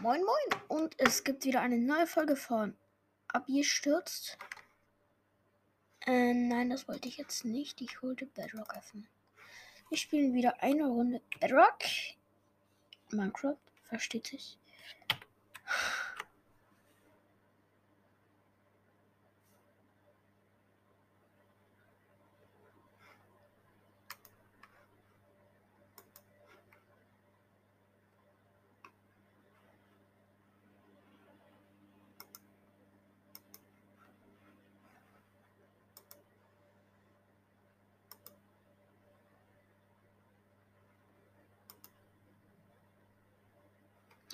Moin Moin und es gibt wieder eine neue Folge von Abgestürzt. Äh, nein, das wollte ich jetzt nicht. Ich wollte Bedrock öffnen. Wir spielen wieder eine Runde Bedrock. Minecraft, versteht sich.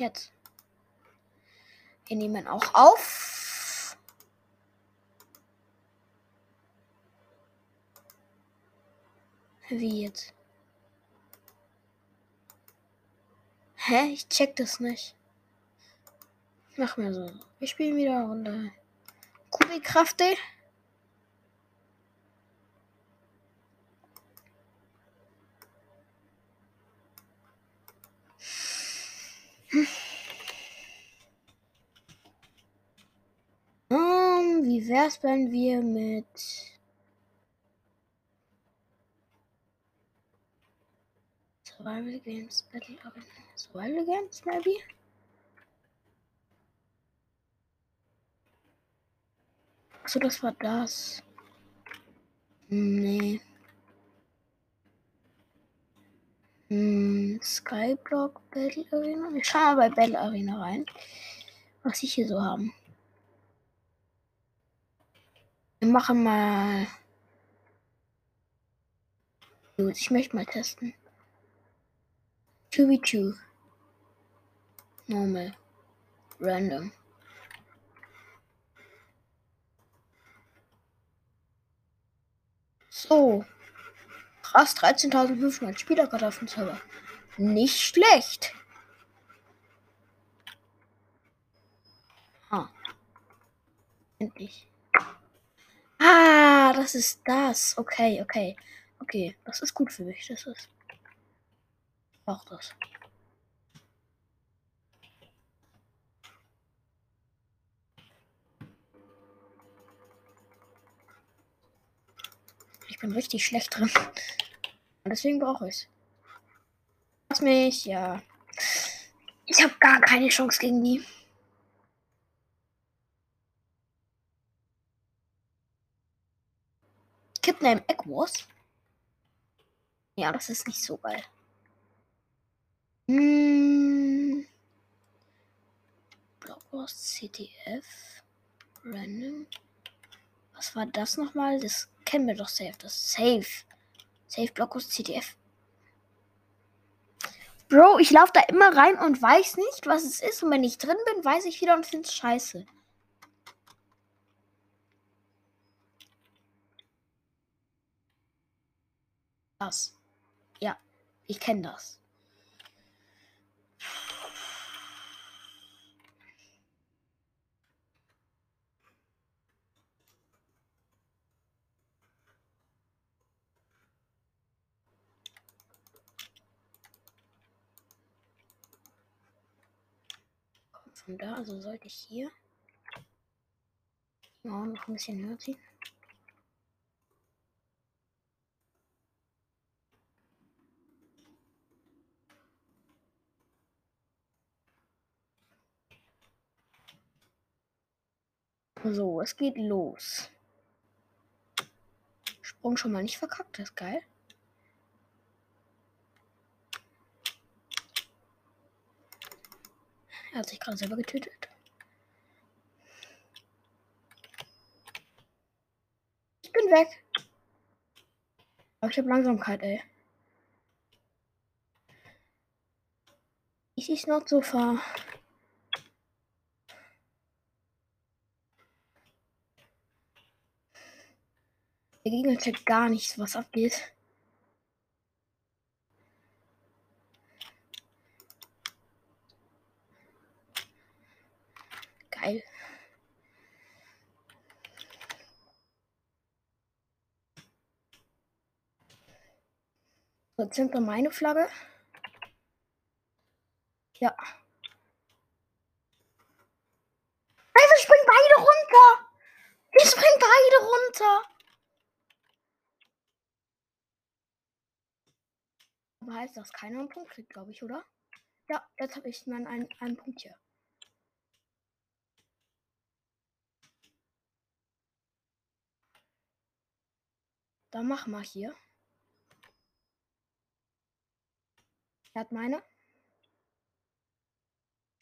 Jetzt. Wir nehmen auch auf. Wie jetzt? Hä? Ich check das nicht. Mach mir so. Wir spielen wieder Runde. Kubikrafte. Um, wie wär's, wenn wir mit Survival Games Battle? Survival Games, maybe? Achso, das war das. Nee. Hm, Skyblock Battle Arena. Wir schauen mal bei Battle Arena rein, was sie hier so haben. Wir machen mal. Gut, ich möchte mal testen. 2v2. Normal. Random. So. Krass, 13.500 Spieler gerade auf dem Server. Nicht schlecht. Ah. Endlich. Das ist das. Okay, okay. Okay, das ist gut für mich. Das ist. Auch das. Ich bin richtig schlecht drin. Und deswegen brauche ich es. Lass mich, ja. Ich habe gar keine Chance gegen die. Kidname Egg Wars? Ja, das ist nicht so geil. Hm. Block Wars CTF. Random. Was war das nochmal? Das kennen wir doch safe. Das Safe. Safe Blockos CTF. Bro, ich laufe da immer rein und weiß nicht, was es ist. Und wenn ich drin bin, weiß ich wieder und finde es scheiße. Das. Ja, ich kenne das. von da, also sollte ich hier noch ein bisschen höher ziehen. So, es geht los. Sprung schon mal nicht verkackt, das ist geil. Er hat sich gerade selber getötet. Ich bin weg. Aber ich habe Langsamkeit, ey. Ich ist not so far. Der Gegner checkt gar nichts, was abgeht. Geil. Jetzt sind wir meine Flagge. Ja. Wir springen beide runter. Wir springen beide runter. Heißt das keiner einen Punkt kriegt, glaube ich, oder? Ja, jetzt habe ich mal einen, einen Punkt hier. Dann mach mal hier. Er hat meine.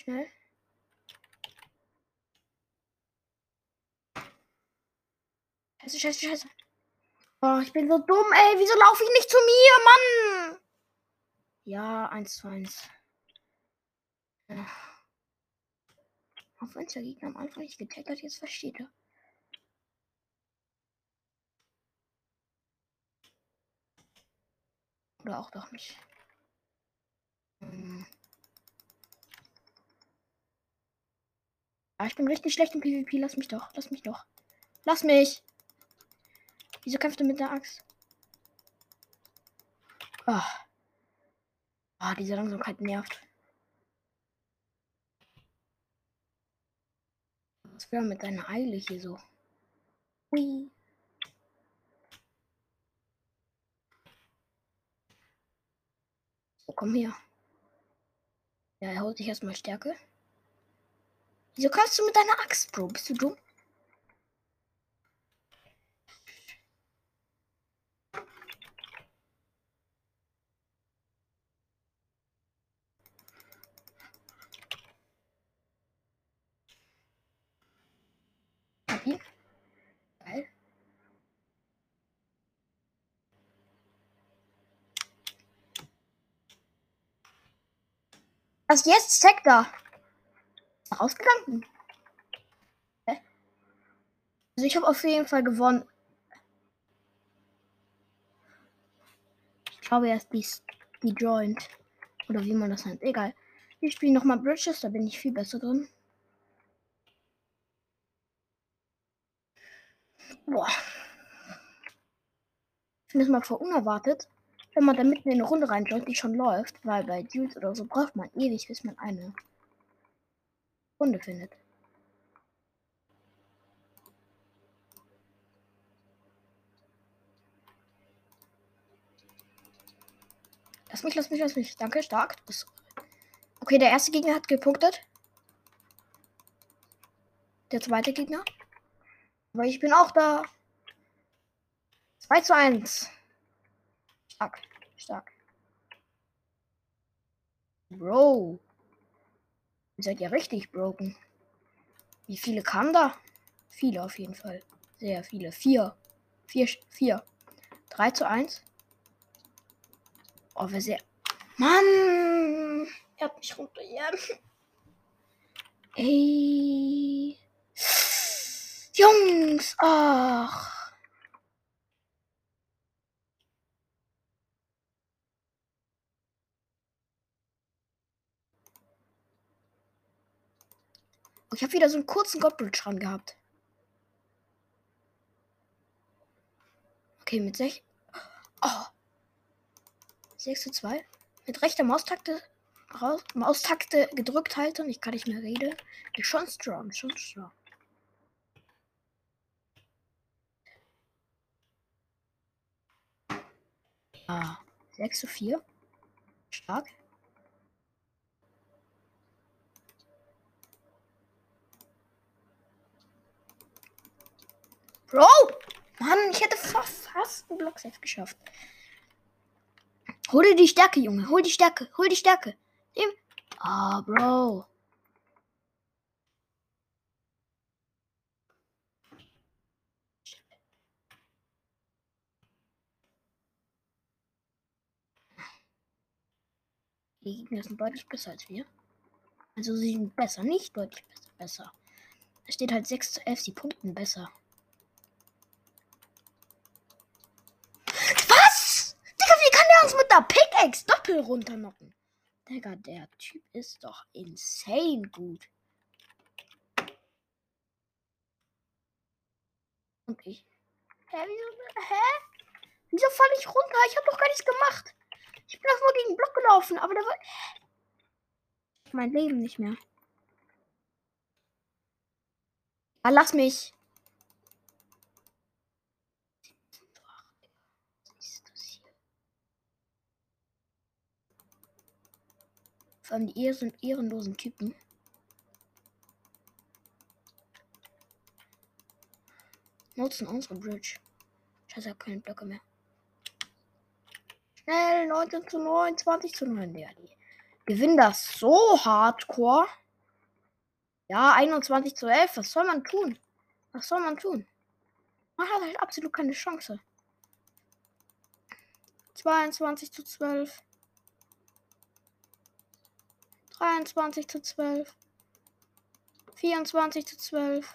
Schnell. Scheiße, scheiße, scheiße. Oh, ich bin so dumm, ey. Wieso laufe ich nicht zu mir, Mann? Ja, 1 zu 1. Ja. Auch wenn es der Gegner am Anfang nicht getaggt hat, jetzt versteht er. Oder auch doch nicht. Hm. Ja, ich bin richtig schlecht im PvP. Lass mich doch. Lass mich doch. Lass mich. Wieso kämpft du mit der Axt? Ah. Ah, diese Langsamkeit nervt. Was wäre mit deiner Eile hier so? Ui. So, komm her. Ja, er holt sich erstmal Stärke. Wieso kannst du mit deiner Axt, Bro? Bist du dumm? Was jetzt? Da. Rausgegangen. Also ich habe auf jeden Fall gewonnen. Ich glaube, er ist die, die Joint. Oder wie man das nennt. Egal. Ich spiele nochmal Bridges, da bin ich viel besser drin. Boah. Ich finde es mal voll unerwartet wenn man da mitten in eine Runde reinschaut, die schon läuft, weil bei Dudes oder so braucht man ewig, bis man eine Runde findet. Lass mich, lass mich, lass mich. Danke, stark. Okay, der erste Gegner hat gepunktet. Der zweite Gegner. Aber ich bin auch da. 2 zu 1. Stark. Stark. Bro. Ihr seid ja richtig broken. Wie viele kamen da? Viele auf jeden Fall. Sehr viele. Vier. Vier. Vier. 3 zu 1. Oh, wir sehr. Mann! Er hat mich runtergejagt. Ey. Jungs! Ach. Ich habe wieder so einen kurzen dran gehabt. Okay, mit 6. Oh. 6 zu 2. Mit rechter Maustakte, Maustakte gedrückt halten. Ich kann nicht mehr reden. Ist schon strong, schon strong. Ah, 6 zu 4. Stark. Bro! Mann, ich hätte fast einen Block safe geschafft. Hol dir die Stärke, Junge. Hol die Stärke. Hol die Stärke. Ah, oh, Bro. Die Gegner sind deutlich besser als wir. Also sie sind besser, nicht deutlich besser. besser. Es steht halt 6 zu 11, sie punkten besser. Uns mit der Pickaxe doppel runternocken. Digga, der Typ ist doch insane gut. Und ich. Hä, wieso, hä? Wieso falle ich runter? Ich habe doch gar nichts gemacht. Ich bin doch nur gegen den Block gelaufen, aber der war. Mein Leben nicht mehr. Ah, lass mich. Was ist das hier? Die ehren ehrenlosen Typen. Nutzen unsere Bridge. Scheiße, ich habe keine Blöcke mehr. Schnell, 19 zu 9, 20 zu 9. Ja, die gewinnen das so hardcore. Ja, 21 zu 11. Was soll man tun? Was soll man tun? Man hat halt absolut keine Chance. 22 zu 12. 23 zu 12. 24 zu 12.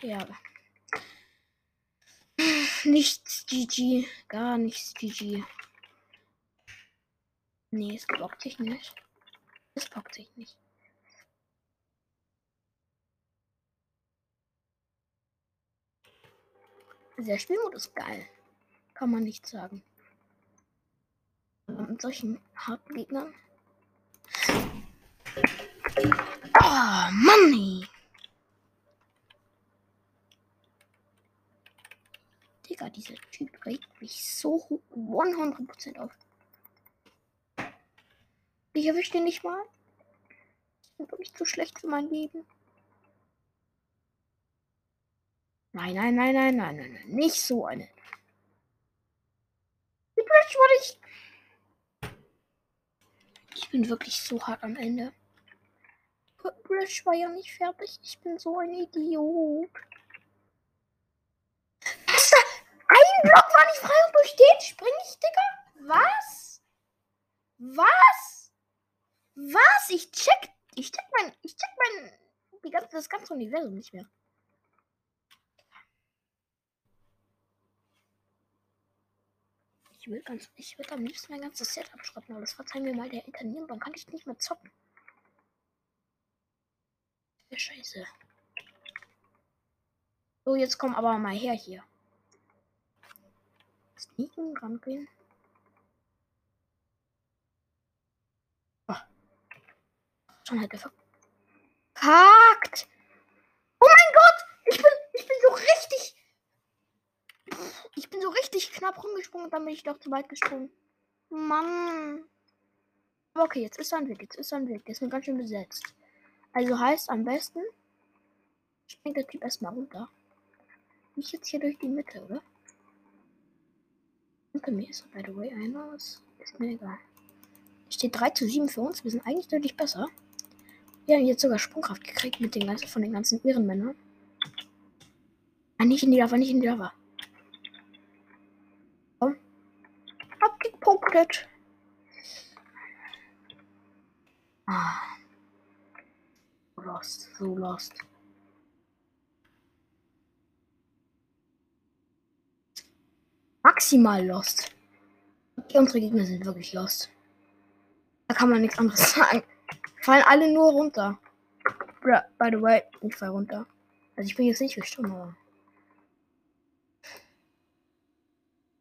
Ja. Nichts GG. Gar nichts GG. Nee, es bockt sich nicht. Es bockt sich nicht. Der Spielmodus ist geil. Kann man nicht sagen. Mit solchen harten Gegnern. Oh, Mann! Digga, dieser Typ regt mich so 100% auf. Ich erwische den nicht mal. Ich bin wirklich zu schlecht für mein Leben. Nein, nein, nein, nein, nein, nein, nein. Nicht so eine. Die Bridge ich. Ich bin wirklich so hart am Ende. Bridge war ja nicht fertig. Ich bin so ein Idiot. Ein Block war nicht frei und durch den spring ich, Digga? Was? Was? Was? Ich check. Ich check mein. Ich check mein. Die ganze, das ganze Universum nicht mehr. Ich will ganz, ich würde am liebsten mein ganzes Set abschrotten, aber das verzeihen mir mal der Internieren, dann kann ich nicht mehr zocken. Scheiße. So, jetzt komm aber mal her hier. Sneaken, rangehen. Oh. Schon halt verkackt. Oh mein Gott! Ich bin, ich bin so richtig ich bin so richtig knapp rumgesprungen dann bin ich doch zu weit gesprungen. Mann. Okay, jetzt ist er ein Weg. Jetzt ist er ein Weg. Der ist mir ganz schön besetzt. Also heißt am besten, springt der Typ erstmal runter. Nicht jetzt hier durch die Mitte, oder? Unter mir ist, by the way, einer. Ist, ist mir egal. Steht 3 zu 7 für uns. Wir sind eigentlich deutlich besser. Wir haben jetzt sogar Sprungkraft gekriegt mit den ganzen, von den ganzen Ehrenmännern. Ah, nicht in die Lava, nicht in die Lava. abgepunktet. Ah. Lost, so lost. Maximal lost. Okay, unsere Gegner sind wirklich lost. Da kann man nichts anderes sagen. Fallen alle nur runter. By the way, ich fall runter. Also ich bin jetzt nicht gestorben, aber.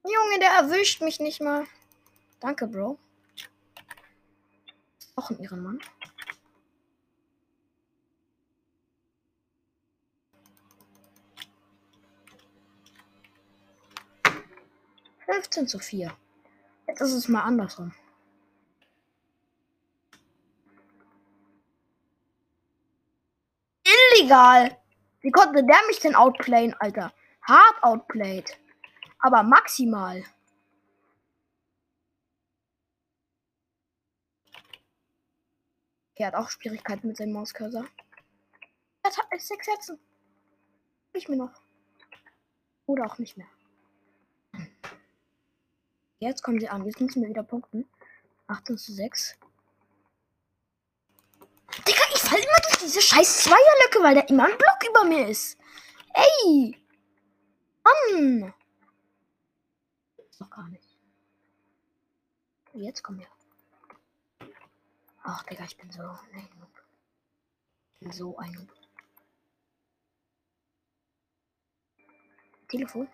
Junge, der erwischt mich nicht mal. Danke, Bro. Auch ein Ehrenmann. Fünfzehn zu vier. Jetzt ist es mal andersrum. Illegal. Wie konnte der mich denn outplayen, Alter? Hard outplayed. Aber maximal. Er hat auch Schwierigkeiten mit seinem Mauscursor. Er hat sechs Herzen. Ich mir noch. Oder auch nicht mehr. Jetzt kommen sie an. Jetzt müssen wir wieder punkten. 18 zu 6. Digga, ich falle immer durch diese scheiß Zweierlöcke, weil da immer ein Block über mir ist. Ey! Mann! Noch gar nicht. Jetzt kommen wir. Ach, Digga, ich bin so ein bin so ein Telefon.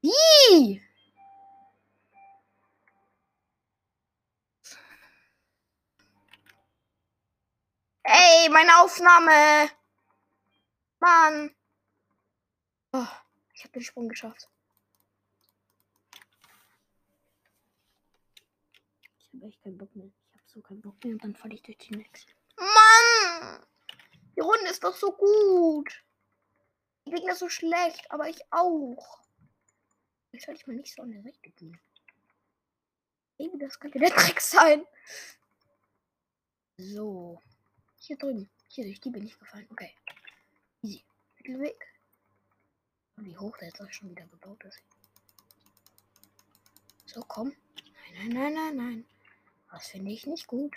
Wie? Ey, Ey, meine Aufnahme. Mann. Oh, ich habe den Sprung geschafft. Ich habe echt keinen Bock mehr. Ich habe so keinen Bock mehr und dann falle ich durch die nächste. Mann! Die Runde ist doch so gut. Die Gegner so schlecht, aber ich auch. Jetzt sollte ich mal nicht so an der Seite gehen. Eben, das könnte der Trick sein. So. Hier drüben. Hier durch die bin ich gefallen. Okay. Easy. Mittelweg. Wie hoch der jetzt auch schon wieder gebaut ist. So, komm. Nein, nein, nein, nein, nein. Das finde ich nicht gut.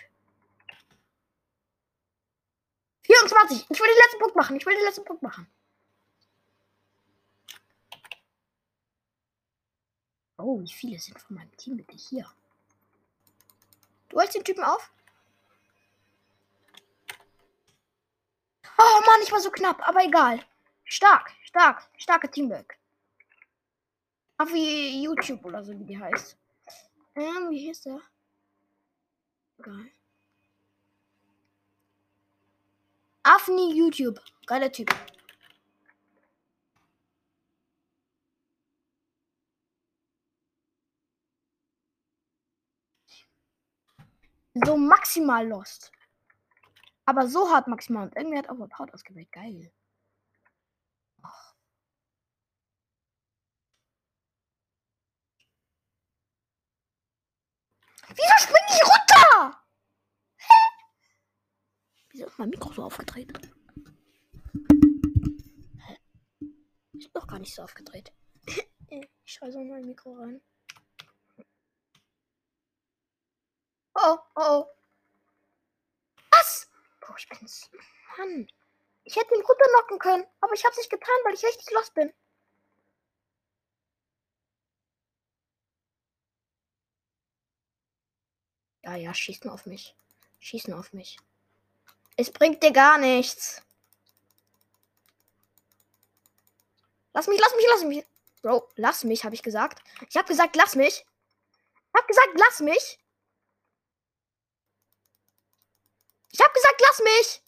24. Ich will den letzten Punkt machen. Ich will den letzten Punkt machen. Oh, wie viele sind von meinem Team bitte hier? Du holst den Typen auf? Oh Mann, ich war so knapp, aber egal. Stark, stark, starke Teamwork. Auf wie YouTube oder so, wie die heißt. Ähm, wie hieß der? Egal. Afni YouTube. Geiler Typ. So maximal lost. Aber so hart maximal. Und irgendwie hat auch Overpowered ausgewählt. Geil. Ach. Wieso springe ich runter? Hä? Wieso ist mein Mikro so aufgedreht? Hä? Ist doch gar nicht so aufgedreht. ich schreie so in mein Mikro rein. Oh, oh, oh. Boah, ich bin's. Mann. Ich hätte ihn runterknocken können, aber ich hab's nicht getan, weil ich richtig los bin. Ja, ja, schieß nur auf mich. Schieß nur auf mich. Es bringt dir gar nichts. Lass mich, lass mich, lass mich. Bro, lass mich, habe ich gesagt. Ich habe gesagt, lass mich. Ich habe gesagt, lass mich. Ich hab gesagt, lass mich!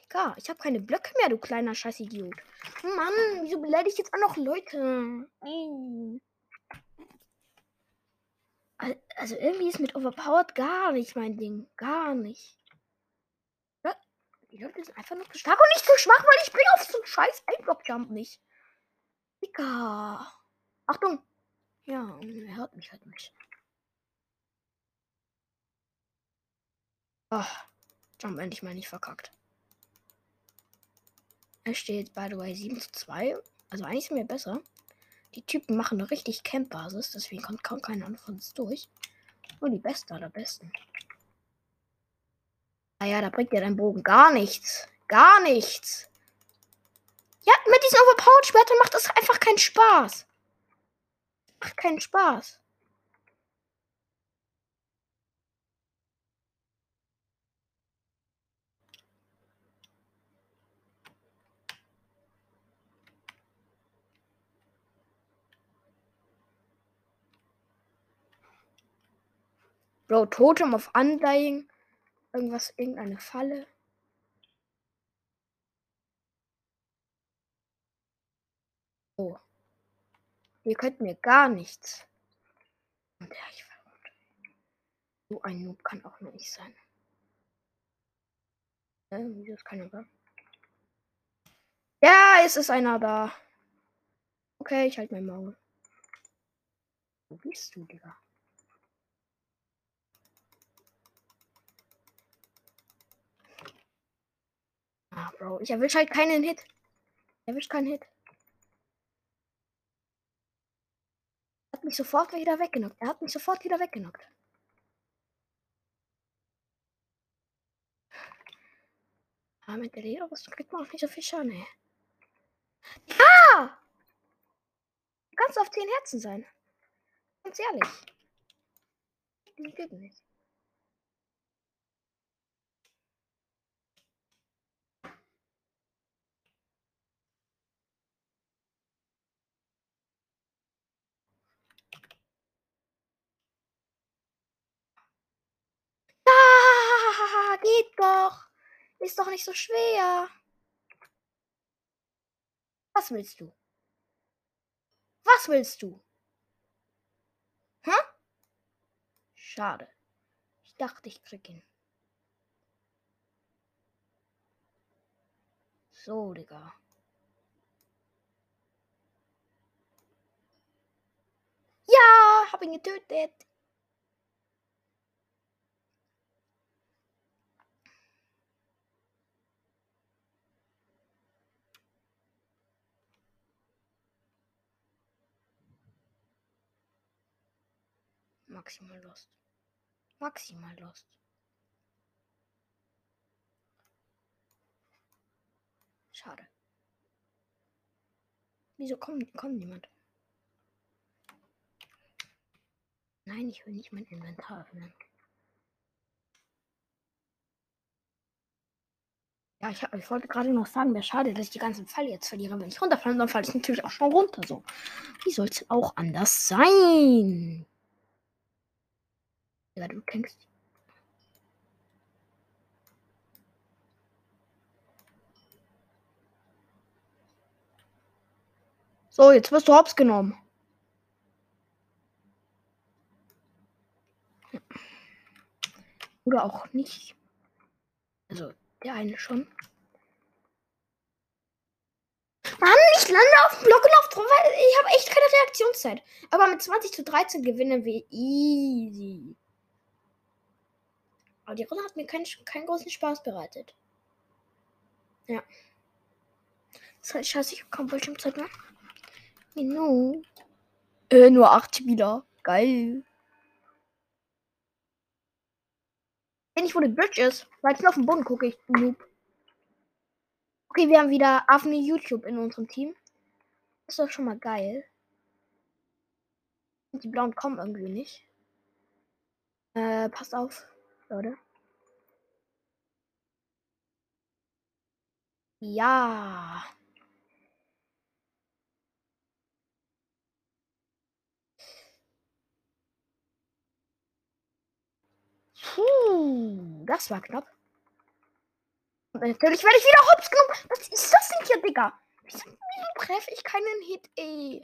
Digga, ich hab keine Blöcke mehr, du kleiner Scheißidiot. Mann, wieso beleidige ich jetzt auch noch Leute? Also irgendwie ist mit Overpowered gar nicht mein Ding. Gar nicht. Die Leute sind einfach nur zu stark und nicht zu schwach, weil ich bringe auf so einen scheiß Einblock-Jump nicht. Digga. Achtung. Ja, er hört mich halt nicht. Oh, Jump endlich mal nicht verkackt. Es steht, by the way, 7 zu 2. Also eigentlich sind wir besser. Die Typen machen eine richtig Camp-Basis, deswegen kommt kaum keiner von uns durch. Nur die Beste aller Besten. Naja, ah da bringt ja dein Bogen gar nichts. Gar nichts. Ja, mit diesen Overpowered-Schwertern macht das einfach keinen Spaß. Macht keinen Spaß. Bro, Totem auf Undying. Irgendwas, irgendeine Falle. Oh. Ihr könnt mir gar nichts. Und ja, ich verrückt. So ein Noob kann auch nur ich sein. Äh, wieso ist keiner da? Ja, es ist einer da. Okay, ich halte mein Maul. Wo bist du, Digga? Ah, Bro, ich erwische halt keinen Hit. Ich erwische keinen Hit. Er hat mich sofort wieder weggenockt. Er hat mich sofort wieder weggenockt. Aber mit der Lederrüstung kriegt man auch nicht so viel Schaden, ey. Ja! Du kannst auf 10 Herzen sein. Ganz ehrlich. Die geht nicht. Geht doch. Ist doch nicht so schwer. Was willst du? Was willst du? Hä? Schade. Ich dachte, ich krieg ihn. So, Digga. Ja, hab ihn getötet. Maximal lost. Maximal lost. Schade. Wieso kommt, kommt niemand? Nein, ich will nicht mein Inventar öffnen. Ja, ich, ich wollte gerade noch sagen, wäre schade, dass ich die ganzen Pfeile jetzt verliere. Wenn ich runterfalle, dann falle ich natürlich auch schon runter. So. Wie soll es auch anders sein? Ja, du denkst. So, jetzt wirst du hops genommen. Oder auch nicht. Also, der eine schon. Mann, ich lande auf dem Block und auf ich habe echt keine Reaktionszeit. Aber mit 20 zu 13 gewinnen wir easy. Aber die Runde hat mir keinen, keinen großen Spaß bereitet. Ja. Halt scheiße, ich habe kaum Bildschirmzeit mehr. Genau. Äh, nur 8 Spieler. Geil. Wenn ich wo die Bridge ist, weil ich nur auf den Boden gucke, ich Noob. Okay, wir haben wieder Affen YouTube in unserem Team. Das ist doch schon mal geil. Und die Blauen kommen irgendwie nicht. Äh, passt auf, Leute. Ja. Puh, das war knapp. Und natürlich werde ich wieder hops genommen. Was ist das denn hier, Digga? Wieso, wieso treffe ich keinen Hit, ey?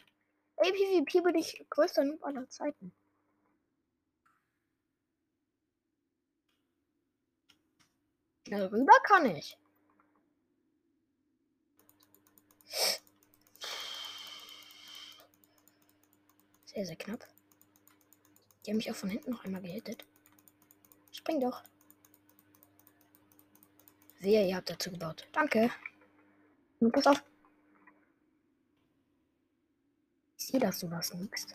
Ey, PvP bin ich größter Noob aller Zeiten. Rüber kann ich. Sehr, sehr knapp. Die haben mich auch von hinten noch einmal gehittet. Spring doch. Wehe, ihr habt dazu gebaut. Danke. Und pass auf. Ich sehe, dass du was nix.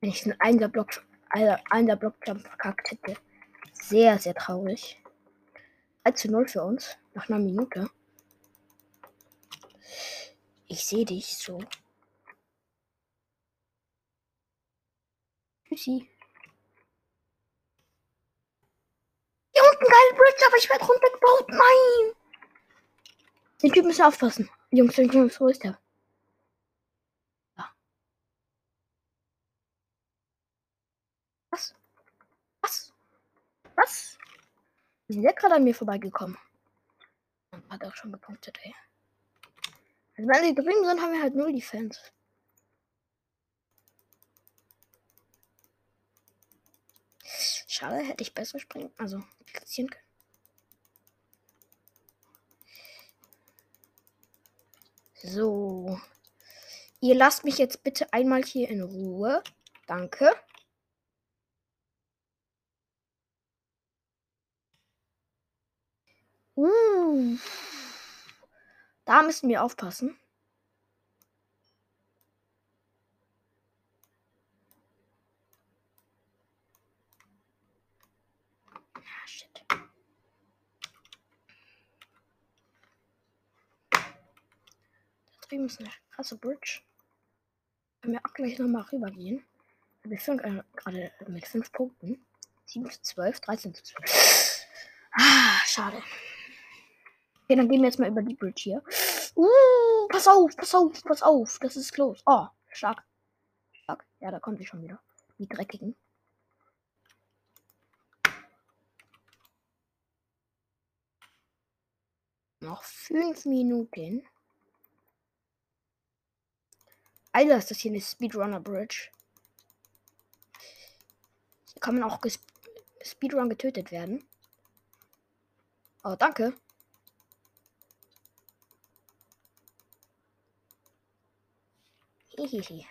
Wenn ich einen Einer Block, einer Blockjump verkackt hätte. Sehr, sehr traurig. 1 zu 0 für uns. Nach einer Minute. Ich sehe dich so. Tschüssi. Hier unten geil Bridge, aber ich werde runtergebaut. Nein! Den Typ müssen aufpassen. Jungs, Jungs, wo ist der? Ja. Was? Was? Was? Wie ist der gerade an mir vorbeigekommen? Hat auch schon gepunktet, ey. Also wenn sie drin sind, haben wir halt null Defense. Schade, hätte ich besser springen, also platzieren können. So. Ihr lasst mich jetzt bitte einmal hier in Ruhe. Danke. Da müssen wir aufpassen. Ah, shit. Da drüben ist eine krasse Bridge. Können wir auch gleich nochmal rübergehen. Wir führen äh, gerade mit 5 Punkten. 7 zu 12, 13 zu 12. Ah, schade. Okay, dann gehen wir jetzt mal über die Bridge hier. Uh, pass auf, pass auf, pass auf. Das ist close. Oh, stark. Ja, da kommen sie schon wieder. Die dreckigen. Noch fünf Minuten. Alter, ist das hier eine Speedrunner Bridge. Hier kann man auch Speedrun getötet werden. Oh, danke. Hihihi.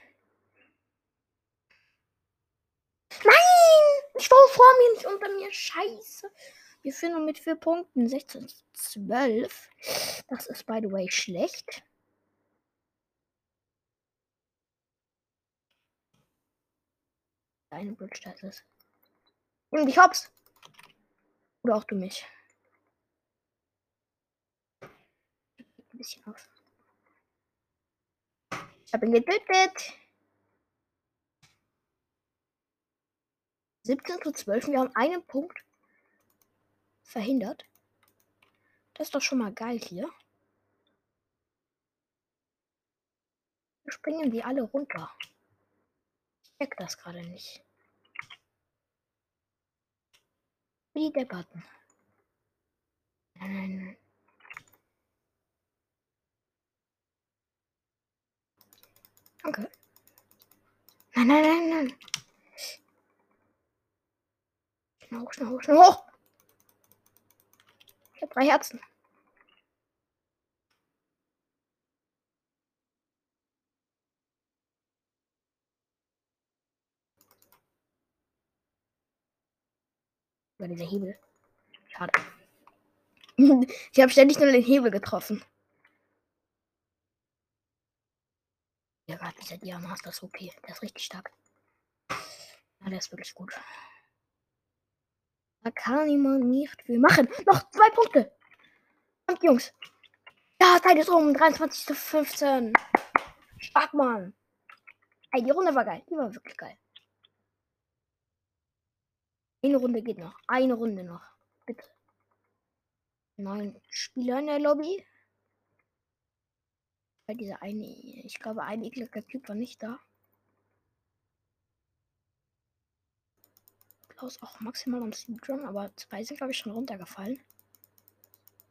Nein! Ich war vor mir, nicht unter mir. Scheiße. Wir führen mit vier Punkten. 16 12. Das ist, by the way, schlecht. Deine Bridge, das ist. Nimm dich hops. Oder auch du mich. Ein bisschen auf. Ich habe ihn getötet. 17 zu 12. Wir haben einen Punkt verhindert. Das ist doch schon mal geil hier. Springen die alle runter. Ich check das gerade nicht. Wie der Button. Nein, nein, nein. Danke. Nein, nein, nein, nein. Schnell hoch, schnell hoch, schnell hoch. Ich habe drei Herzen. Über dieser Hebel. Schade. ich habe ständig nur den Hebel getroffen. Ja, gerade dieser Diamaster ist okay. Der ist richtig stark. Ja, der ist wirklich gut. Da kann niemand nicht viel machen. Noch zwei Punkte. Und Jungs. Ja, Zeit ist um. 23 zu 15. Stark, Mann. Ey, die Runde war geil. Die war wirklich geil. Eine Runde geht noch. Eine Runde noch. Bitte. Neun Spieler in der Lobby. Weil dieser eine, ich glaube, ein ekliger Typ war nicht da. Klaus auch maximal am Speedrun, aber zwei sind, glaube ich, schon runtergefallen.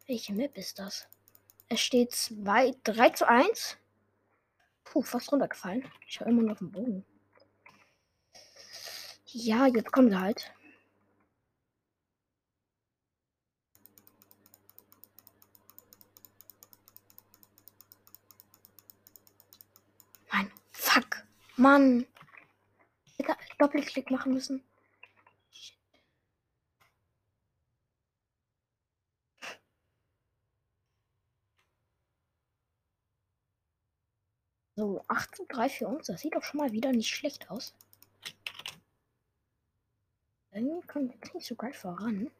Welche Map ist das? Es steht 2, 3 zu 1. Puh, fast runtergefallen. Ich habe immer noch den Bogen. Ja, jetzt kommen sie halt. Nein, fuck. Mann. Ich hätte Doppelklick machen müssen. So, 8 zu 3 für uns. Das sieht doch schon mal wieder nicht schlecht aus. Dann kommen wir nicht so geil voran.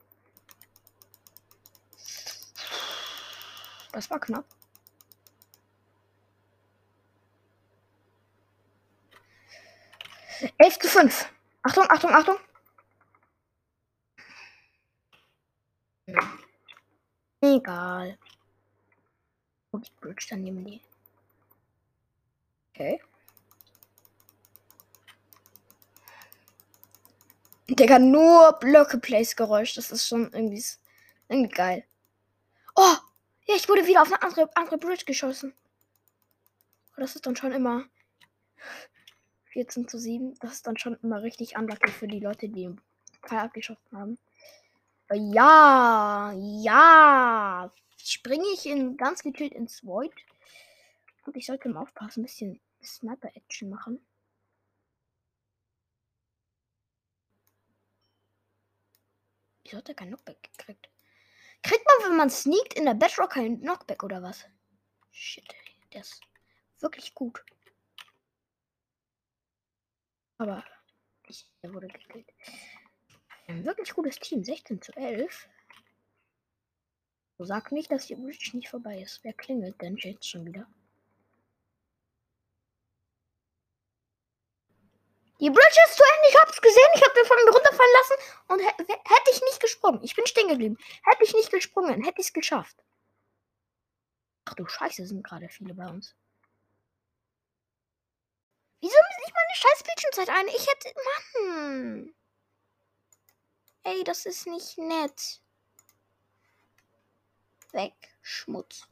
Das war knapp. Elf zu fünf. Achtung, Achtung, Achtung. Egal. Die Bridge, dann nehmen die. Okay. Digga, nur Blöcke Place Geräusch. Das ist schon irgendwie, irgendwie geil. Oh! Ja, ich wurde wieder auf eine andere, andere Bridge geschossen. Oh, das ist dann schon immer 14 zu 7. Das ist dann schon immer richtig unlucky für die Leute, die den Pfeil abgeschossen haben. Ja, ja. Springe ich in ganz gechillt ins Void. Und ich sollte mal aufpassen, ein bisschen Sniper-Action machen. Hat er kein Knockback gekriegt? Kriegt man, wenn man sneakt, in der Bedrock kein Knockback oder was? Shit, der ist wirklich gut. Aber ich, der wurde gekillt. Ein wirklich gutes Team, 16 zu 11. So sag nicht, dass die Bridge nicht vorbei ist. Wer klingelt denn jetzt schon wieder? Die Bridge ist zu Ende. Ich hab's gesehen. Ich hab den von mir runterfallen lassen. Und hätte ich nicht gesprungen. Ich bin stehen geblieben. Hätte ich nicht gesprungen, hätte ich es geschafft. Ach du Scheiße, sind gerade viele bei uns. Wieso ist nicht meine scheiß Bildschirmzeit ein. Ich hätte. Mann. Ey, das ist nicht nett. Weg. Schmutz.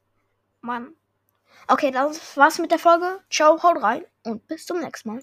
Mann. Okay, das war's mit der Folge. Ciao, haut rein und bis zum nächsten Mal.